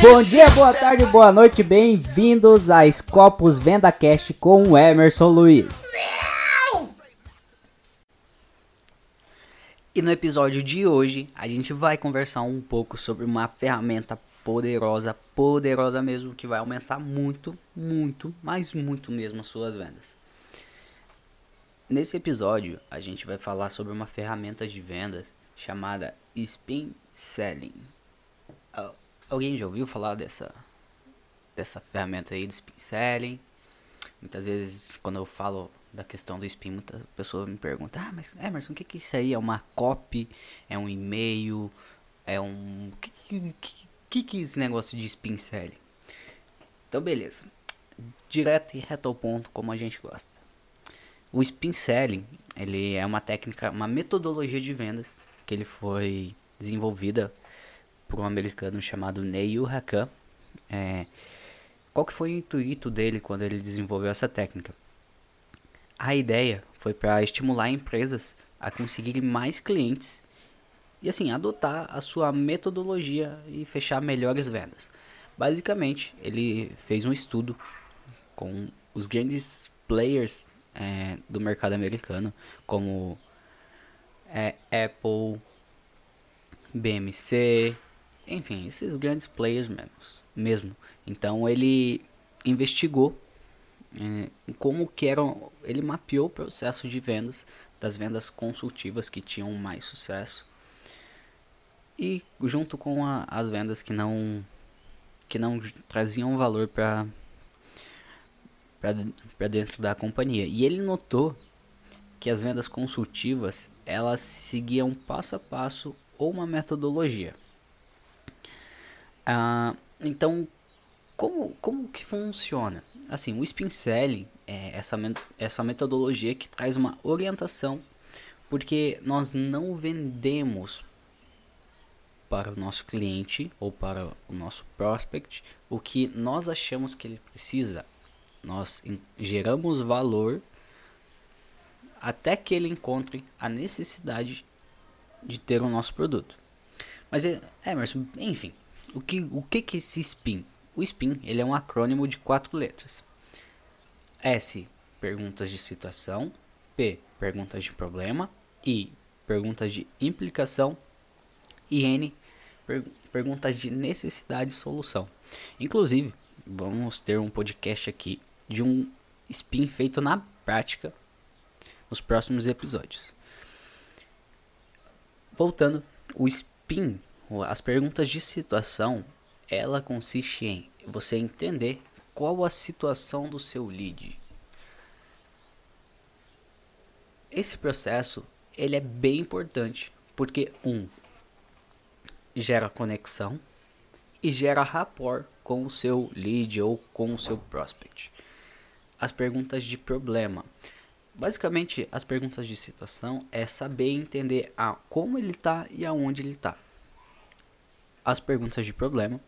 Bom dia, boa tarde, boa noite, bem-vindos a Scopus Venda Cast com o Emerson Luiz. E no episódio de hoje, a gente vai conversar um pouco sobre uma ferramenta poderosa, poderosa mesmo, que vai aumentar muito, muito, mas muito mesmo as suas vendas. Nesse episódio, a gente vai falar sobre uma ferramenta de vendas chamada Spin Selling. Alguém já ouviu falar dessa dessa ferramenta aí do spin selling? Muitas vezes quando eu falo da questão do spin, muitas pessoas me perguntam: "Ah, mas Emerson, o que que é isso aí? É uma copy? É um e-mail? É um que que, que que é esse negócio de spin selling?" Então, beleza. Direto e reto ao ponto, como a gente gosta. O spin selling, ele é uma técnica, uma metodologia de vendas que ele foi desenvolvida por um americano chamado Neil Hakan. É, qual que foi o intuito dele quando ele desenvolveu essa técnica? A ideia foi para estimular empresas a conseguirem mais clientes e assim adotar a sua metodologia e fechar melhores vendas. Basicamente, ele fez um estudo com os grandes players é, do mercado americano, como é, Apple, BMC, enfim, esses grandes players mesmo. mesmo. Então ele investigou é, como que eram, ele mapeou o processo de vendas das vendas consultivas que tinham mais sucesso e junto com a, as vendas que não que não traziam valor para para dentro da companhia. E ele notou que as vendas consultivas elas seguiam passo a passo ou uma metodologia. Ah, então, como, como que funciona? Assim, o spin selling é essa, essa metodologia que traz uma orientação, porque nós não vendemos para o nosso cliente ou para o nosso prospect o que nós achamos que ele precisa. Nós geramos valor até que ele encontre a necessidade de ter o nosso produto. Mas, é, Emerson, enfim, o que, o que, que é esse SPIN? O SPIN ele é um acrônimo de quatro letras. S, perguntas de situação. P, perguntas de problema. I, perguntas de implicação. E N, per perguntas de necessidade e solução. Inclusive, vamos ter um podcast aqui de um spin feito na prática nos próximos episódios. Voltando, o spin as perguntas de situação, ela consiste em você entender qual a situação do seu lead. Esse processo, ele é bem importante, porque um gera conexão e gera rapport com o seu lead ou com o seu prospect. As perguntas de problema. Basicamente, as perguntas de situação é saber entender a como ele está e aonde ele está as perguntas de problema,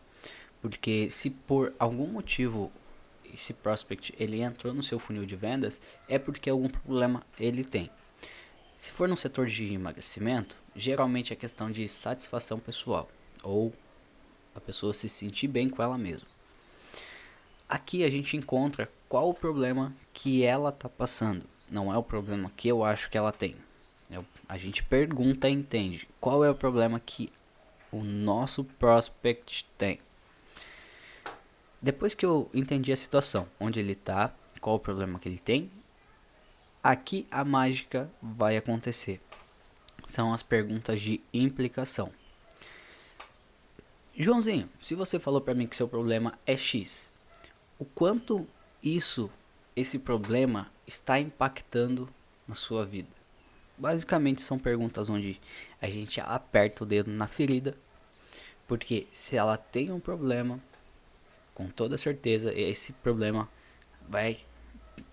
porque se por algum motivo esse prospect ele entrou no seu funil de vendas, é porque algum problema ele tem. Se for no setor de emagrecimento, geralmente é questão de satisfação pessoal ou a pessoa se sentir bem com ela mesma. Aqui a gente encontra qual o problema que ela está passando, não é o problema que eu acho que ela tem. Eu, a gente pergunta e entende qual é o problema que o nosso prospect tem. Depois que eu entendi a situação, onde ele está, qual o problema que ele tem, aqui a mágica vai acontecer. São as perguntas de implicação. Joãozinho, se você falou para mim que seu problema é X, o quanto isso, esse problema está impactando na sua vida? Basicamente são perguntas onde a gente aperta o dedo na ferida porque se ela tem um problema, com toda certeza esse problema vai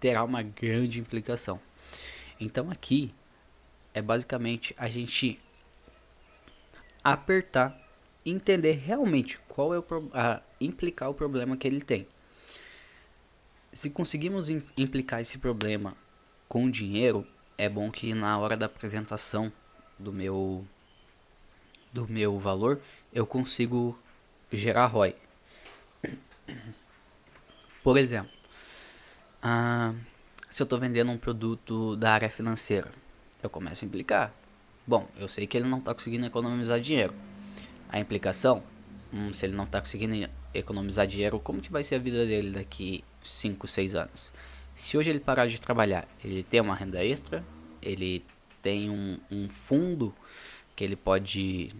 ter uma grande implicação. Então aqui é basicamente a gente apertar entender realmente qual é o a, implicar o problema que ele tem. se conseguimos implicar esse problema com dinheiro, é bom que na hora da apresentação do meu do meu valor, eu consigo gerar ROI. Por exemplo, ah, se eu estou vendendo um produto da área financeira, eu começo a implicar. Bom, eu sei que ele não está conseguindo economizar dinheiro. A implicação, hum, se ele não está conseguindo economizar dinheiro, como que vai ser a vida dele daqui 5, 6 anos? Se hoje ele parar de trabalhar, ele tem uma renda extra, ele tem um, um fundo que ele pode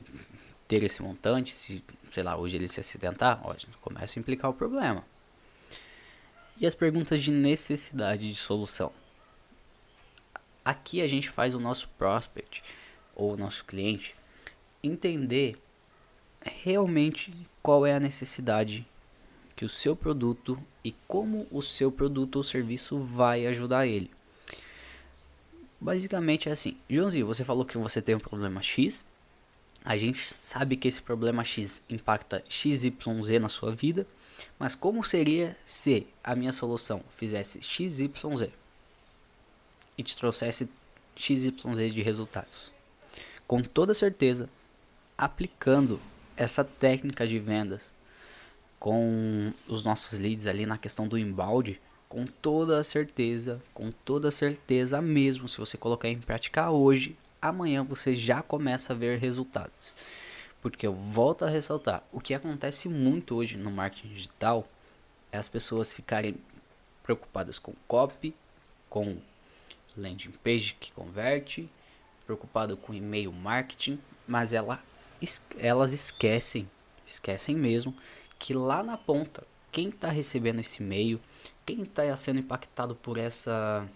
ter esse montante, se, sei lá, hoje ele se acidentar, ó, começa a implicar o problema. E as perguntas de necessidade de solução. Aqui a gente faz o nosso prospect ou o nosso cliente entender realmente qual é a necessidade que o seu produto e como o seu produto ou serviço vai ajudar ele. Basicamente é assim, Joãozinho, você falou que você tem um problema X, a gente sabe que esse problema X impacta XYZ na sua vida, mas como seria se a minha solução fizesse XYZ e te trouxesse XYZ de resultados? Com toda certeza, aplicando essa técnica de vendas com os nossos leads ali na questão do embalde, com toda certeza, com toda certeza mesmo, se você colocar em prática hoje, amanhã você já começa a ver resultados. Porque eu volto a ressaltar, o que acontece muito hoje no marketing digital é as pessoas ficarem preocupadas com copy, com landing page que converte, preocupado com e-mail marketing, mas ela, elas esquecem, esquecem mesmo que lá na ponta, quem está recebendo esse e-mail, quem está sendo impactado por essa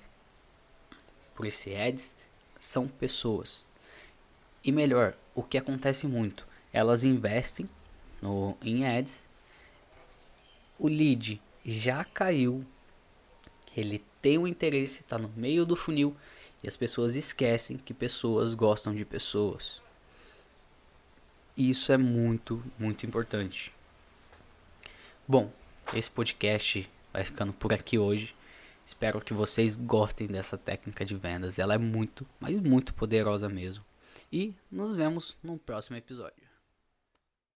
por esse ads são pessoas. E melhor, o que acontece muito, elas investem no em ads, o lead já caiu, ele tem um interesse, está no meio do funil e as pessoas esquecem que pessoas gostam de pessoas. Isso é muito, muito importante. Bom, esse podcast vai ficando por aqui hoje. Espero que vocês gostem dessa técnica de vendas. Ela é muito, mas muito poderosa mesmo. E nos vemos no próximo episódio.